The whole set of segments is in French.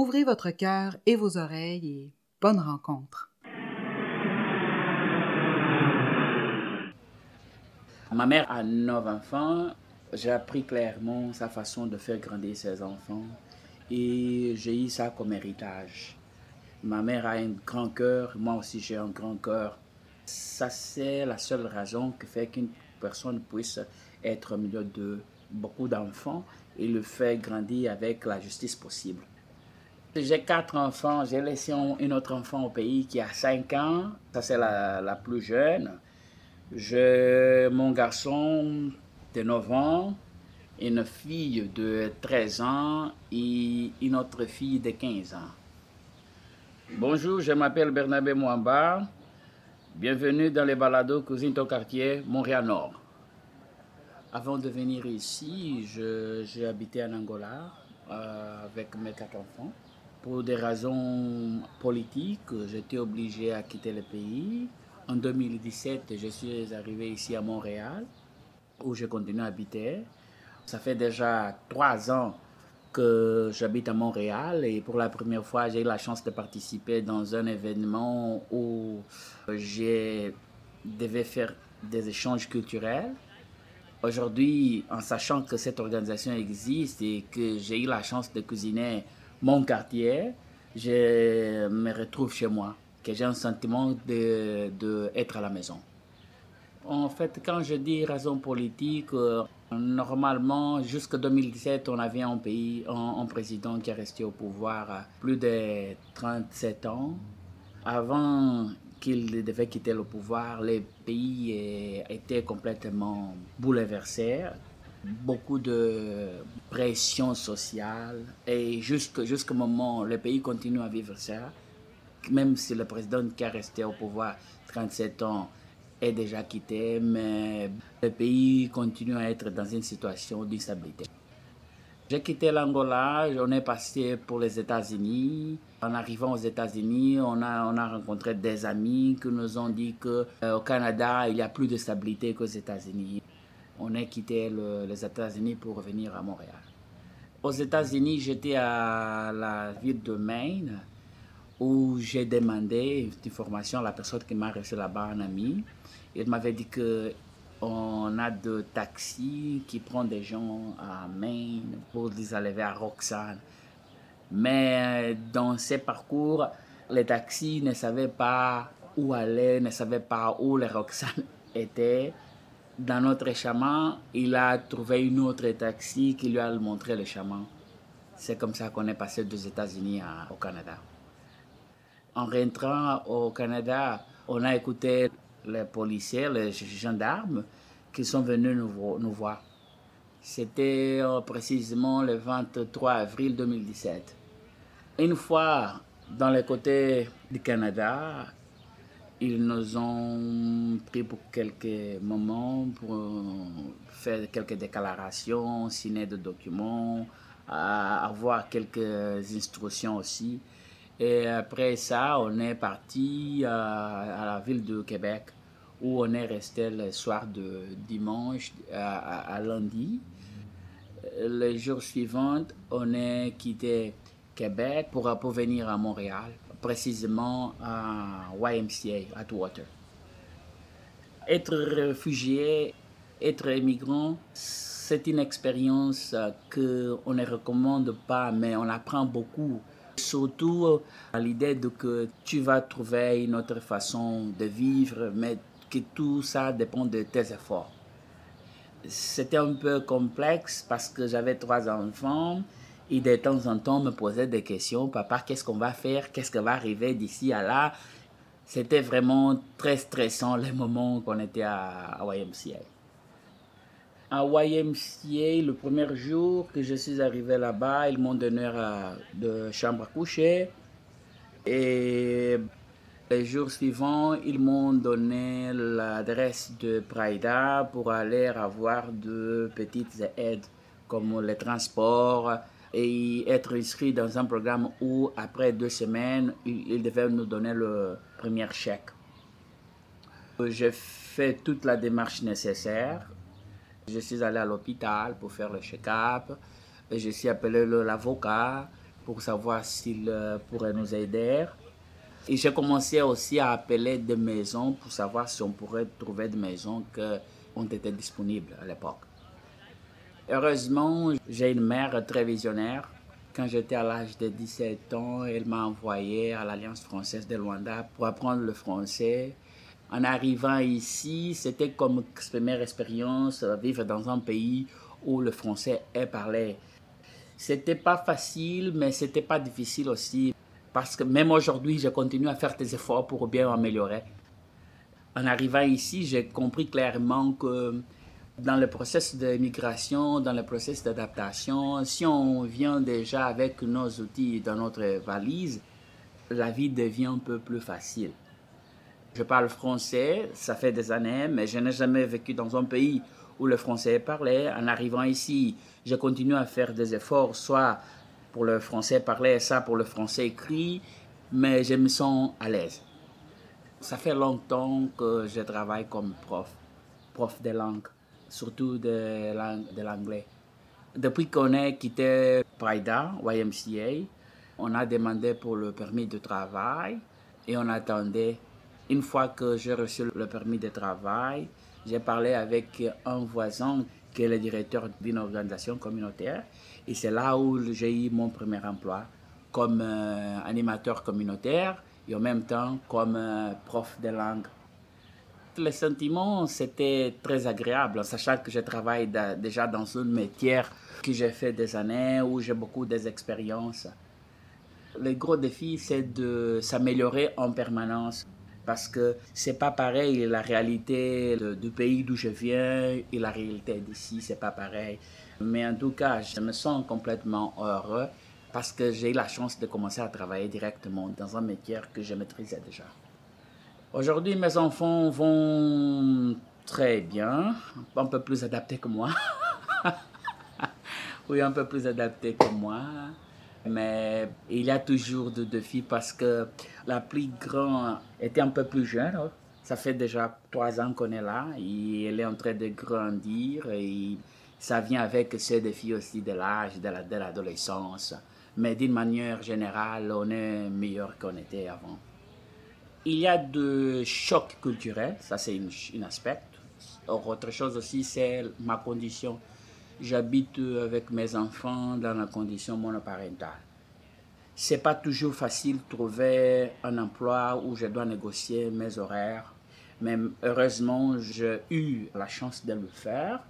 Ouvrez votre cœur et vos oreilles et bonne rencontre. Ma mère a neuf enfants. J'ai appris clairement sa façon de faire grandir ses enfants et j'ai eu ça comme héritage. Ma mère a un grand cœur, moi aussi j'ai un grand cœur. Ça, c'est la seule raison qui fait qu'une personne puisse être au milieu de beaucoup d'enfants et le faire grandir avec la justice possible. J'ai quatre enfants, j'ai laissé un un autre enfant au pays qui a cinq ans, ça c'est la, la plus jeune. J'ai mon garçon de 9 ans, une fille de 13 ans et une autre fille de 15 ans. Bonjour, je m'appelle Bernabé Mwamba. Bienvenue dans les balados Cousine ton quartier, Montréal-Nord. Avant de venir ici, j'ai habité en Angola euh, avec mes quatre enfants. Pour des raisons politiques, j'étais obligé à quitter le pays. En 2017, je suis arrivé ici à Montréal, où je continue à habiter. Ça fait déjà trois ans que j'habite à Montréal et pour la première fois, j'ai eu la chance de participer dans un événement où je devais faire des échanges culturels. Aujourd'hui, en sachant que cette organisation existe et que j'ai eu la chance de cuisiner mon quartier, je me retrouve chez moi, que j'ai un sentiment de, de être à la maison. En fait, quand je dis raison politique, euh, normalement, jusqu'en 2017, on avait un pays, un, un président qui est resté au pouvoir à plus de 37 ans. Avant qu'il devait quitter le pouvoir, le pays euh, était complètement bouleversé. Beaucoup de pression sociale. Et jusqu'au jusqu'au moment, le pays continue à vivre ça. Même si le président qui est resté au pouvoir 37 ans est déjà quitté, mais le pays continue à être dans une situation d'instabilité. J'ai quitté l'Angola, on est passé pour les États-Unis. En arrivant aux États-Unis, on a, on a rencontré des amis qui nous ont dit qu'au Canada, il y a plus de stabilité qu'aux États-Unis. On a quitté le- les États-Unis pour revenir à Montréal. Aux États-Unis, j'étais à la ville de Maine où j'ai demandé une formation à la personne qui m'a reçu là-bas, un ami. Il m'avait dit que on a de taxis qui prennent des gens à Maine pour les aller vers Roxane. Mais dans ces parcours, les taxis ne savaient pas où aller, ne savaient pas où les Roxane étaient. Dans notre chemin, il a trouvé une autre taxi qui lui a montré le chemin. C'est comme ça qu'on est passé des États-Unis au Canada. En rentrant au Canada, on a écouté les policiers, les gendarmes qui sont venus nous, nous voir. C'était euh, précisément le 23 avril 2017. Une fois dans les côtés du Canada, ils nous ont pris pour quelques moments pour euh, faire quelques déclarations, signer des documents, avoir quelques instructions aussi. Et après ça, on est parti euh, à la ville de Québec où on est resté le soir de dimanche à, lundi. Le jour suivant, on est quitté Québec pour, pour venir à Montréal, précisément à YMCA, Atwater. Être réfugié, être immigrant, c'est une expérience euh, qu'on ne recommande pas, mais on apprend beaucoup. Surtout euh, à l'idée de que tu vas trouver une autre façon de vivre, mais que tout ça dépend de tes efforts. C'était un peu complexe parce que j'avais trois enfants et de temps en temps me posait des questions. Papa, qu'est-ce qu'on va faire? Qu'est-ce qui va arriver d'ici à là C'était vraiment très stressant les moments qu'on était à, YMCA. À YMCA, le premier jour que je suis arrivé là-bas, ils m'ont donné de chambre à coucher. Et les jours suivants, ils m'ont donné l'adresse de Praida pour aller avoir de petites aides comme les transports et être inscrit dans un programme où, après deux semaines, ils devaient nous donner le premier chèque. J'ai fait toute la démarche nécessaire. Je suis allé à l'hôpital pour faire le check-up. Je suis appelé l'avocat pour savoir s'il euh, pourrait nous aider. Et j'ai commencé aussi à appeler des maisons pour savoir si on pourrait trouver des maisons qui ont été disponibles à l'époque. Heureusement, j'ai une mère très visionnaire. Quand j'étais à l'âge de 17 ans, elle m'a envoyé à l'Alliance française de Luanda pour apprendre le français. En arrivant ici, c'était comme première expérience, vivre dans un pays où le français est parlé. C'était pas facile, mais c'était pas difficile aussi. Parce que même aujourd'hui, je continue à faire des efforts pour bien améliorer. En arrivant ici, j'ai compris clairement que dans le processus d'immigration, dans le processus d'adaptation, si on vient déjà avec nos outils dans notre valise, la vie devient un peu plus facile. Je parle français, ça fait des années, mais je n'ai jamais vécu dans un pays où le français est parlé. En arrivant ici, je continue à faire des efforts, soit pour le français parlé, ça pour le français écrit, mais je me sens à l'aise. Ça fait longtemps que je travaille comme prof, prof de langue, surtout de, l'anglais. Depuis qu'on a quitté Prida, YMCA, on a demandé pour le permis de travail et on attendait. Une fois que j'ai reçu le permis de travail, j'ai parlé avec un voisin qui est le directeur d'une organisation communautaire. Et c'est là où j'ai eu mon premier emploi comme euh, animateur communautaire et en même temps comme euh, prof de langue. Les sentiments, c'était très agréable, en sachant que je travaille déjà dans une métier que j'ai fait des années, où j'ai beaucoup d'expérience. Le gros défi, c'est de s'améliorer en permanence parce que c'est pas pareil la réalité du pays d'où je viens et la réalité d'ici, c'est pas pareil. Mais en tout cas, je me sens complètement heureux parce que j'ai eu la chance de commencer à travailler directement dans un métier que je maîtrisais déjà. Aujourd'hui, mes enfants vont très bien, un peu plus adaptés que moi. oui, un peu plus adaptés que moi. Mais il y a toujours des défis parce que la plus grande était un peu plus jeune. Ça fait déjà trois ans qu'on est là et elle est en train de grandir et ça vient avec ces défis aussi de l'âge, de l'adolescence. Mais d'une manière générale, on est meilleur qu'on était avant. Il y a de chocs culturels, ça c'est un aspect. Autre chose aussi, c'est ma condition j'habite avec mes enfants dans la condition monoparentale. C'est pas toujours facile de trouver un emploi où je dois négocier mes horaires, mais heureusement, j'ai eu la chance de le faire.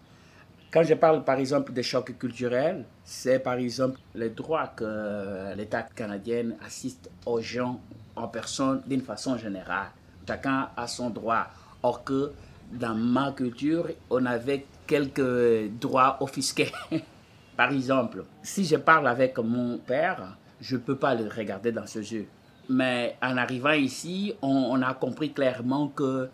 Quand je parle par exemple des chocs culturels, c'est par exemple le droit que l'État canadien assiste aux gens en personne d'une façon générale. Chacun a son droit. Or que dans ma culture, on avait quelques droits offisqués. Par exemple, si je parle avec mon père, je ne peux pas le regarder dans ses yeux. Mais en arrivant ici, on, a compris clairement que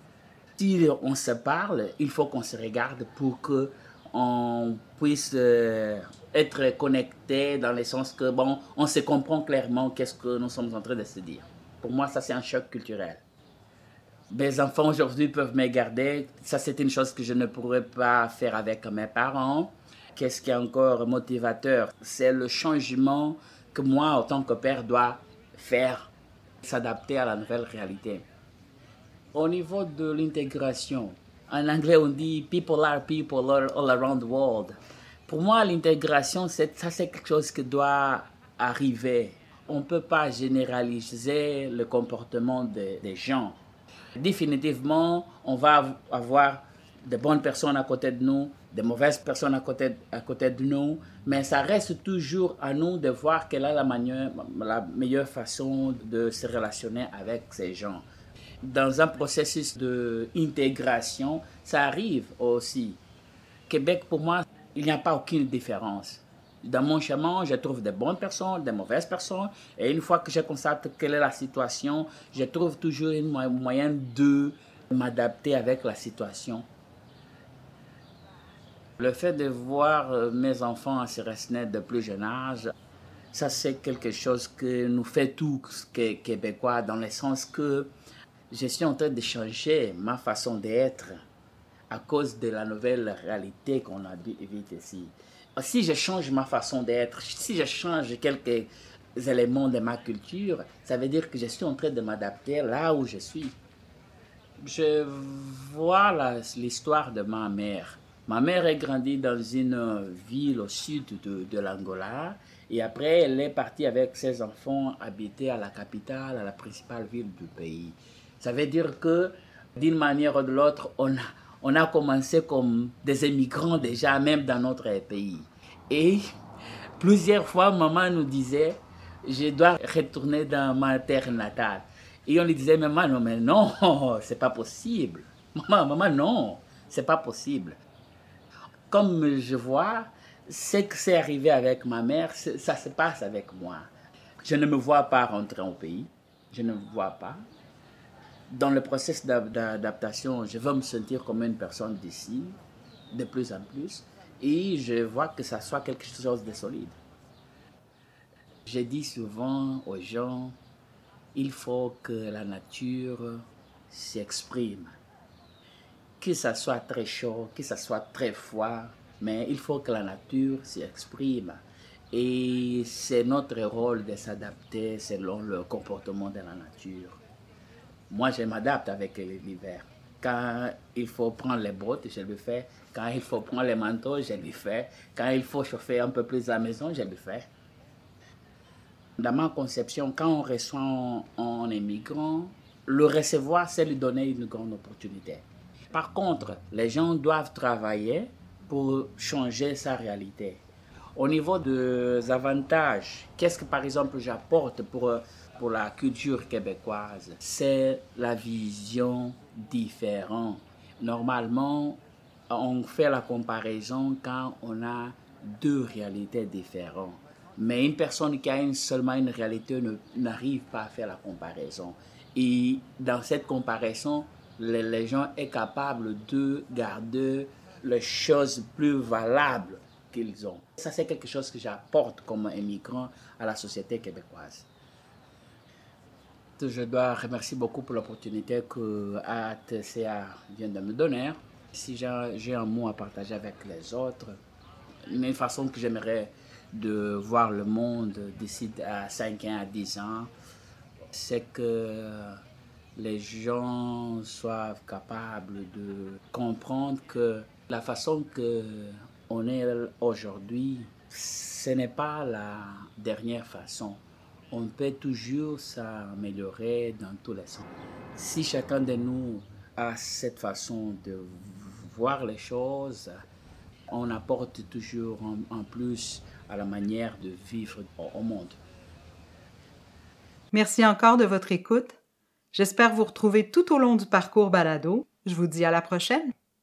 si on se parle, il faut qu'on se regarde pour que on puisse euh, être connecté dans le sens que, bon, on se comprend clairement qu'est-ce que nous sommes en train de se dire. Pour moi, ça, c'est un choc culturel mes enfants aujourd'hui peuvent me garder. Ça, c'est une chose que je ne pourrais pas faire avec mes parents. Qu'est-ce qui est encore motivateur? C'est le changement que moi, en tant que père, dois faire, s'adapter à la nouvelle réalité. Au niveau de l'intégration, en anglais, on dit people are people all around the world. Pour moi, l'intégration, ça, c'est quelque chose qui doit arriver. On ne peut pas généraliser le comportement des gens définitivement, on va avoir de bonnes personnes à côté de nous, de mauvaises personnes à côté, à côté de nous, mais ça reste toujours à nous de voir quelle est la, manière, la meilleure façon de se relationner avec ces gens. Dans un processus d'intégration, ça arrive aussi Québec, pour moi, il n'y a pas aucune différence. Dans mon chemin, je trouve des bonnes personnes, des mauvaises personnes. Et une fois que je constate quelle est la situation, je trouve toujours un moyen de m'adapter avec la situation. Le fait de voir euh, mes enfants se rester de plus jeune âge, ça c'est quelque chose que nous fait tous Québécois, dans le sens que je suis en train de changer ma façon d'être à cause de la nouvelle réalité qu'on habite ici. Si je change ma façon d'être, si je change quelques éléments de ma culture, ça veut dire que je suis en train de m'adapter là où je suis. Je vois l'histoire de ma mère. Ma mère est grandie dans une ville au sud de, de l'Angola et après elle est partie avec ses enfants habiter à la capitale, à la principale ville du pays. Ça veut dire que d'une manière ou de l'autre, on a, on a commencé comme des immigrants déjà, même dans notre pays. Et plusieurs fois, maman nous disait, je dois retourner dans ma terre natale. Et on lui disait, maman, non, mais non, c'est pas possible. Maman, maman, non, c'est pas possible. Comme je vois, ce que c'est arrivé avec ma mère, ça se passe avec moi. Je ne me vois pas rentrer au pays. Je ne me vois pas dans le processus d'adaptation, je veux me sentir comme une personne d'ici, de plus en plus, et je vois que ça soit quelque chose de solide. Je dis souvent aux gens, il faut que la nature s'exprime. Que ça soit très chaud, que ça soit très froid, mais il faut que la nature s'exprime. Et c'est notre rôle de s'adapter selon le comportement de la nature. Moi, je m'adapte avec l'hiver. Quand il faut prendre les bottes, je le fais. Quand il faut prendre les manteaux, je le fais. Quand il faut chauffer un peu plus la maison, je le fais. Dans ma conception, quand on reçoit un, immigrant, le recevoir, c'est lui donner une grande opportunité. Par contre, les gens doivent travailler pour changer sa réalité. Au niveau des avantages, qu'est-ce que par exemple j'apporte pour pour la culture québécoise, c'est la vision différente. Normalement, on fait la comparaison quand on a deux réalités différentes. Mais une personne qui a seulement une réalité n'arrive pas à faire la comparaison. Et dans cette comparaison, les, gens sont capables de garder les choses plus valables qu'ils ont. Ça, c'est quelque chose que j'apporte comme immigrant à la société québécoise. Je dois remercier beaucoup pour l'opportunité que ATCA vient de me donner. Si j'ai un mot à partager avec les autres, une façon que j'aimerais de voir le monde d'ici à 5 ans, à 10 ans, c'est que les gens soient capables de comprendre que la façon que on est aujourd'hui, ce n'est pas la dernière façon on peut toujours s'améliorer dans tous les sens. Si chacun de nous a cette façon de voir les choses, on apporte toujours en, plus à la manière de vivre au monde. Merci encore de votre écoute. J'espère vous retrouver tout au long du parcours balado. Je vous dis à la prochaine.